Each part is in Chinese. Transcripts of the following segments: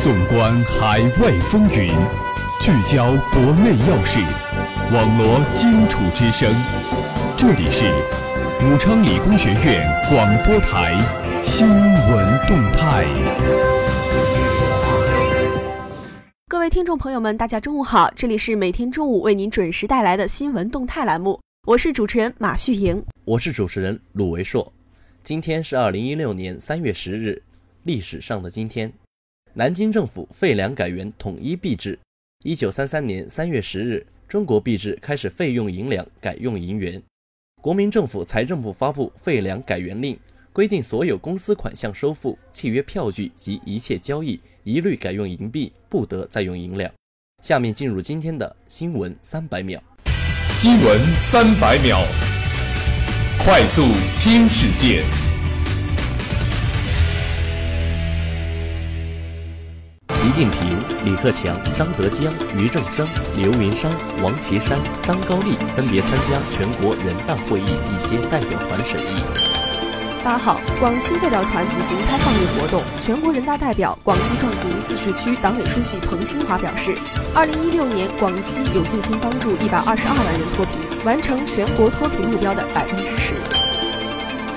纵观海外风云，聚焦国内要事，网罗荆楚之声。这里是武昌理工学院广播台新闻动态。各位听众朋友们，大家中午好，这里是每天中午为您准时带来的新闻动态栏目，我是主持人马旭莹，我是主持人鲁维硕。今天是二零一六年三月十日，历史上的今天。南京政府废粮改元统一币制。一九三三年三月十日，中国币制开始废用银两，改用银元。国民政府财政部发布废粮改元令，规定所有公司款项收付、契约票据及一切交易一律改用银币，不得再用银两。下面进入今天的新闻三百秒。新闻三百秒，快速听世界。习近平、李克强、张德江、俞正声、刘云山、王岐山、张高丽分别参加全国人大会议一些代表团审议。八号，广西代表团举行开放日活动，全国人大代表、广西壮族自治区党委书记彭清华表示，二零一六年广西有信心帮助一百二十二万人脱贫，完成全国脱贫目标的百分之十。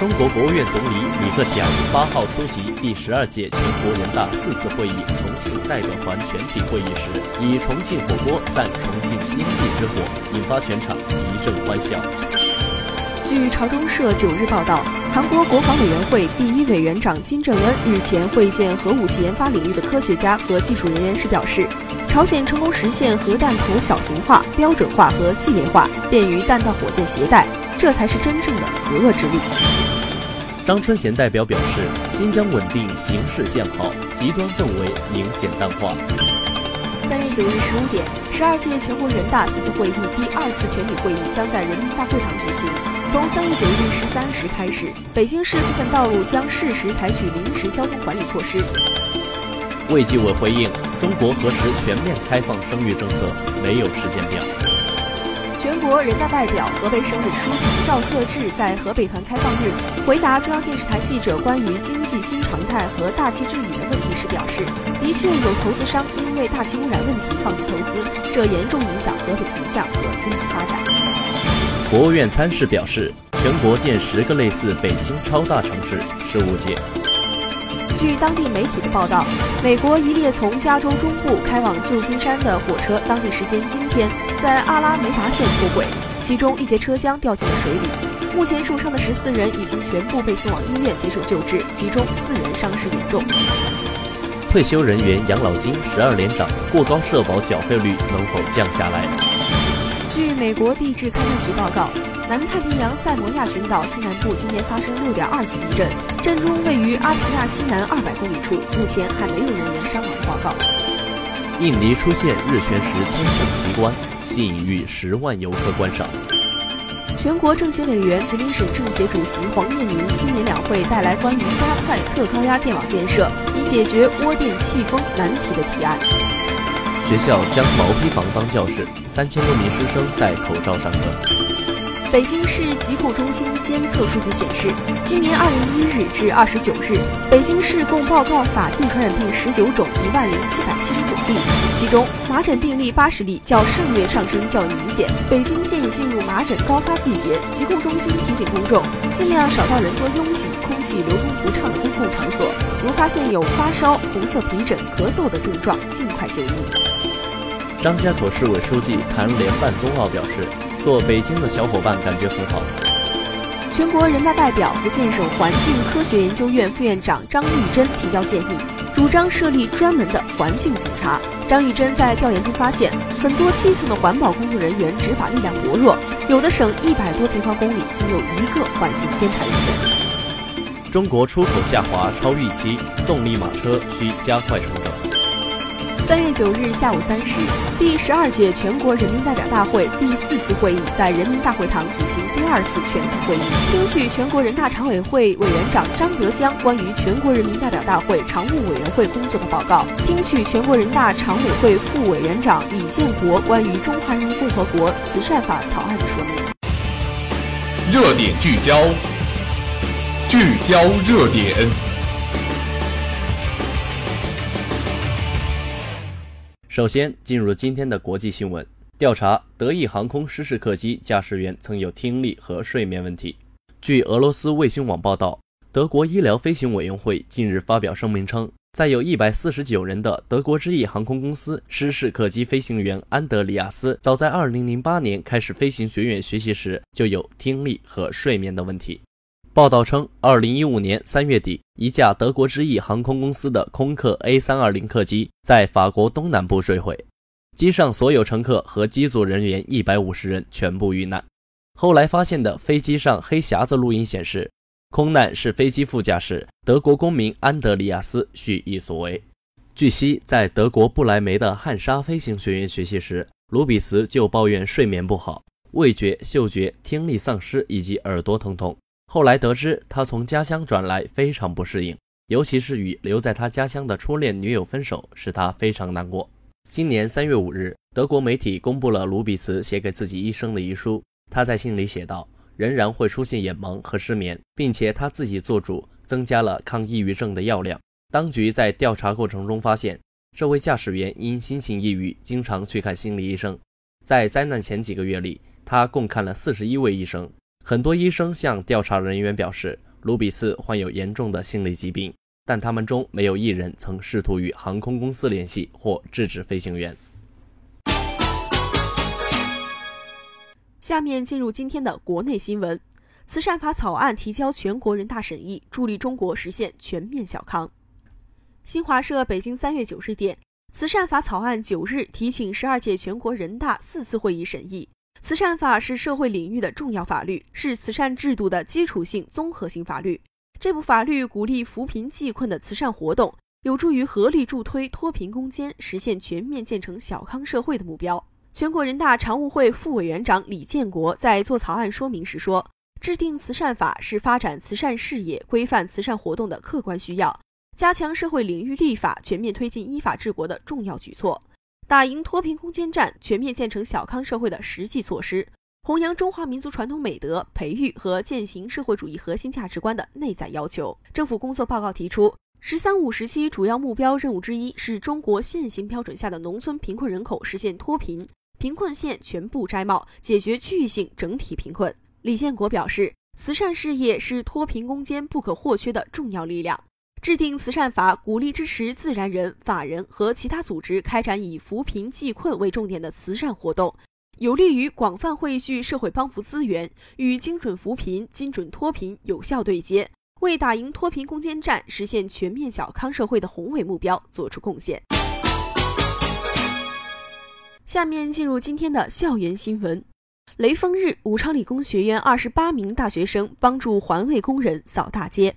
中国国务院总理李克强八号出席第十二届全国人大四次会议重庆代表团全体会议时，以重庆火锅赞重庆经济之火，引发全场一阵欢笑。据朝中社九日报道，韩国国防委员会第一委员长金正恩日前会见核武器研发领域的科学家和技术人员时表示，朝鲜成功实现核弹头小型化、标准化和系列化，便于弹道火箭携带，这才是真正的不恶之力。张春贤代表表示，新疆稳定形势向好，极端氛围明显淡化。三月九日十五点，十二届全国人大四次会议第二次全体会议将在人民大会堂举行。从三月九日十三时开始，北京市部分道路将适时采取临时交通管理措施。卫计委回应：中国何时全面开放生育政策，没有时间表。全国人大代表、河北省委书记赵克志在河北团开放日回答中央电视台记者关于经济新常态和大气治理的问题时表示，的确有投资商因为大气污染问题放弃投资，这严重影响河北形象和经济发展。国务院参事表示，全国建十个类似北京超大城市十五届。据当地媒体的报道，美国一列从加州中部开往旧金山的火车，当地时间今天在阿拉梅达县脱轨，其中一节车厢掉进了水里。目前受伤的十四人已经全部被送往医院接受救治，其中四人伤势严重。退休人员养老金十二连涨，过高社保缴费率能否降下来？据美国地质勘探局报告。南太平洋塞摩亚群岛西南部今年发生六点二级地震，震中位于阿提亚西南二百公里处，目前还没有人员伤亡报告。印尼出现日全食天象奇观，吸引逾十万游客观赏。全国政协委员、吉林省政协主席黄业明今年两会带来关于加快特高压电网建设，以解决窝电气风难题的提案。学校将毛坯房当教室，三千多名师生戴口罩上课。北京市疾控中心监测数据显示，今年二月一日至二十九日，北京市共报告法定传染病十九种一万零七百七十九例，其中麻疹病例八十例，较上月上升较为明显。北京现已进入麻疹高发季节，疾控中心提醒公众尽量少到人多拥挤、空气流通不畅的公共场所。如发现有发烧、红色皮疹、咳嗽的症状，尽快就医。张家口市委书记谈联办冬奥表示。做北京的小伙伴感觉很好。全国人大代表、福建省环境科学研究院副院长张玉珍提交建议，主张设立专门的环境警察。张玉珍在调研中发现，很多基层的环保工作人员执法力量薄弱，有的省一百多平方公里仅有一个环境监察人员。中国出口下滑超预期，动力马车需加快重整。三月九日下午三时，第十二届全国人民代表大会第四次会议在人民大会堂举行第二次全体会议，听取全国人大常委会委员长张德江关于全国人民代表大会常务委员会工作的报告，听取全国人大常委会副委员长李建国关于中华人民共和国慈善法草案的说明。热点聚焦，聚焦热点。首先进入今天的国际新闻，调查德意航空失事客机驾驶员曾有听力和睡眠问题。据俄罗斯卫星网报道，德国医疗飞行委员会近日发表声明称，在有一百四十九人的德国之翼航空公司失事客机飞行员安德里亚斯，早在二零零八年开始飞行学院学习时就有听力和睡眠的问题。报道称，二零一五年三月底，一架德国之翼航空公司的空客 A 三二零客机在法国东南部坠毁，机上所有乘客和机组人员一百五十人全部遇难。后来发现的飞机上黑匣子录音显示，空难是飞机副驾驶德国公民安德里亚斯蓄意所为。据悉，在德国不来梅的汉莎飞行学院学习时，卢比茨就抱怨睡眠不好、味觉、嗅觉、听力丧失以及耳朵疼痛。后来得知，他从家乡转来非常不适应，尤其是与留在他家乡的初恋女友分手，使他非常难过。今年三月五日，德国媒体公布了卢比茨写给自己医生的遗书。他在信里写道：“仍然会出现眼盲和失眠，并且他自己做主增加了抗抑郁症的药量。当局在调查过程中发现，这位驾驶员因心情抑郁，经常去看心理医生。在灾难前几个月里，他共看了四十一位医生。”很多医生向调查人员表示，卢比斯患有严重的心理疾病，但他们中没有一人曾试图与航空公司联系或制止飞行员。下面进入今天的国内新闻：慈善法草案提交全国人大审议，助力中国实现全面小康。新华社北京三月九日电，慈善法草案九日提请十二届全国人大四次会议审议。慈善法是社会领域的重要法律，是慈善制度的基础性综合性法律。这部法律鼓励扶贫济困的慈善活动，有助于合力助推脱贫攻坚，实现全面建成小康社会的目标。全国人大常务会副委员长李建国在做草案说明时说：“制定慈善法是发展慈善事业、规范慈善活动的客观需要，加强社会领域立法、全面推进依法治国的重要举措。”打赢脱贫攻坚战、全面建成小康社会的实际措施，弘扬中华民族传统美德、培育和践行社会主义核心价值观的内在要求。政府工作报告提出，“十三五”时期主要目标任务之一是中国现行标准下的农村贫困人口实现脱贫，贫困县全部摘帽，解决区域性整体贫困。李建国表示，慈善事业是脱贫攻坚不可或缺的重要力量。制定慈善法，鼓励支持自然人、法人和其他组织开展以扶贫济困为重点的慈善活动，有利于广泛汇聚社会帮扶资源，与精准扶贫、精准脱贫有效对接，为打赢脱贫攻坚战、实现全面小康社会的宏伟目标作出贡献。下面进入今天的校园新闻：雷锋日，武昌理工学院二十八名大学生帮助环卫工人扫大街。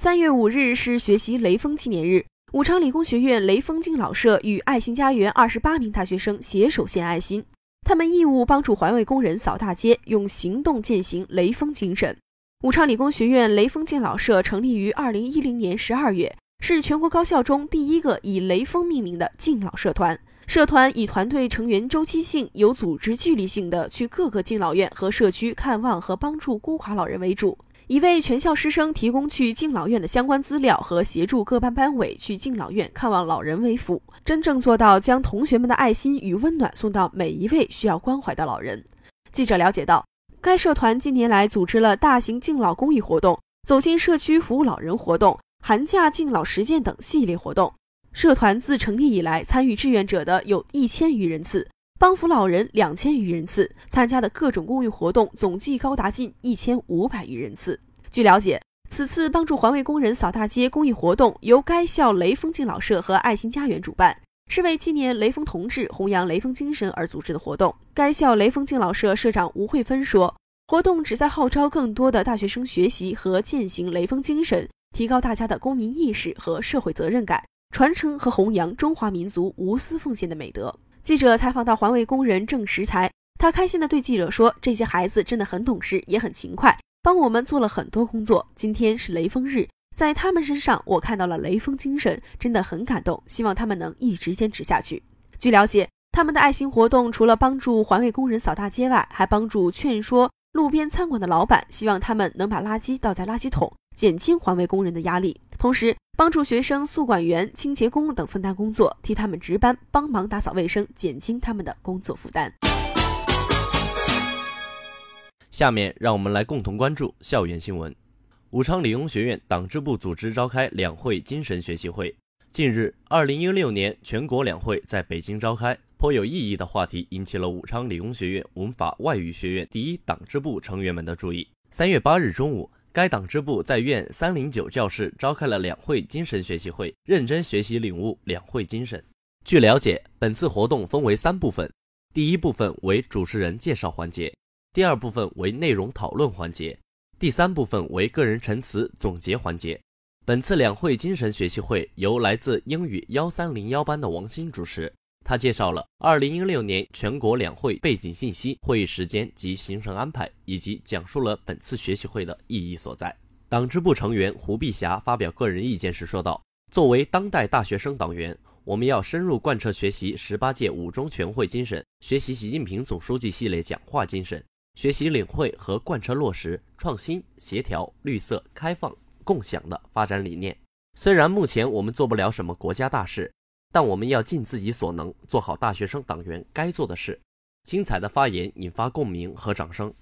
三月五日是学习雷锋纪念日，武昌理工学院雷锋敬老社与爱心家园二十八名大学生携手献爱心，他们义务帮助环卫工人扫大街，用行动践行雷锋精神。武昌理工学院雷锋敬老社成立于二零一零年十二月，是全国高校中第一个以雷锋命名的敬老社团。社团以团队成员周期性、有组织纪律性的去各个敬老院和社区看望和帮助孤寡老人为主。以为全校师生提供去敬老院的相关资料和协助各班班委去敬老院看望老人为辅，真正做到将同学们的爱心与温暖送到每一位需要关怀的老人。记者了解到，该社团近年来组织了大型敬老公益活动、走进社区服务老人活动、寒假敬老实践等系列活动。社团自成立以来，参与志愿者的有一千余人次。帮扶老人两千余人次，参加的各种公益活动总计高达近一千五百余人次。据了解，此次帮助环卫工人扫大街公益活动由该校雷锋敬老社和爱心家园主办，是为纪念雷锋同志、弘扬雷锋精神而组织的活动。该校雷锋敬老社社长吴慧芬说：“活动旨在号召更多的大学生学习和践行雷锋精神，提高大家的公民意识和社会责任感，传承和弘扬中华民族无私奉献的美德。”记者采访到环卫工人郑石才，他开心地对记者说：“这些孩子真的很懂事，也很勤快，帮我们做了很多工作。今天是雷锋日，在他们身上我看到了雷锋精神，真的很感动。希望他们能一直坚持下去。”据了解，他们的爱心活动除了帮助环卫工人扫大街外，还帮助劝说路边餐馆的老板，希望他们能把垃圾倒在垃圾桶，减轻环卫工人的压力，同时帮助学生宿管员、清洁工等分担工作，替他们值班，帮忙打扫卫生，减轻他们的工作负担。下面让我们来共同关注校园新闻。武昌理工学院党支部组织召开两会精神学习会。近日，二零一六年全国两会在北京召开，颇有意义的话题引起了武昌理工学院文法外语学院第一党支部成员们的注意。三月八日中午，该党支部在院三零九教室召开了两会精神学习会，认真学习领悟两会精神。据了解，本次活动分为三部分，第一部分为主持人介绍环节。第二部分为内容讨论环节，第三部分为个人陈词总结环节。本次两会精神学习会由来自英语幺三零幺班的王鑫主持，他介绍了二零一六年全国两会背景信息、会议时间及行程安排，以及讲述了本次学习会的意义所在。党支部成员胡碧霞发表个人意见时说道：“作为当代大学生党员，我们要深入贯彻学习十八届五中全会精神，学习习近平总书记系列讲话精神。”学习领会和贯彻落实创新、协调、绿色、开放、共享的发展理念。虽然目前我们做不了什么国家大事，但我们要尽自己所能，做好大学生党员该做的事。精彩的发言引发共鸣和掌声。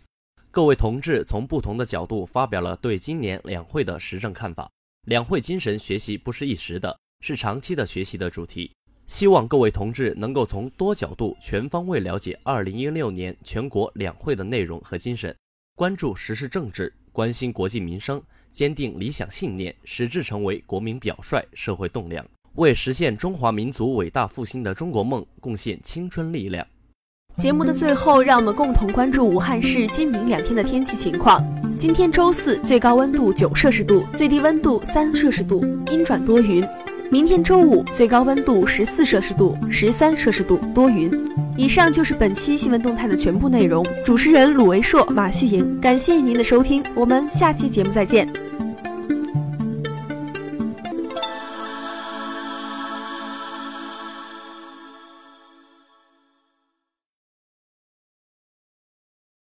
各位同志从不同的角度发表了对今年两会的时政看法。两会精神学习不是一时的，是长期的学习的主题。希望各位同志能够从多角度、全方位了解2016年全国两会的内容和精神，关注时事政治，关心国计民生，坚定理想信念，使之成为国民表率、社会栋梁，为实现中华民族伟大复兴的中国梦贡献青春力量。节目的最后，让我们共同关注武汉市今明两天的天气情况。今天周四，最高温度九摄氏度，最低温度三摄氏度，阴转多云。明天周五，最高温度十四摄氏度，十三摄氏度，多云。以上就是本期新闻动态的全部内容。主持人鲁维硕、马旭莹，感谢您的收听，我们下期节目再见。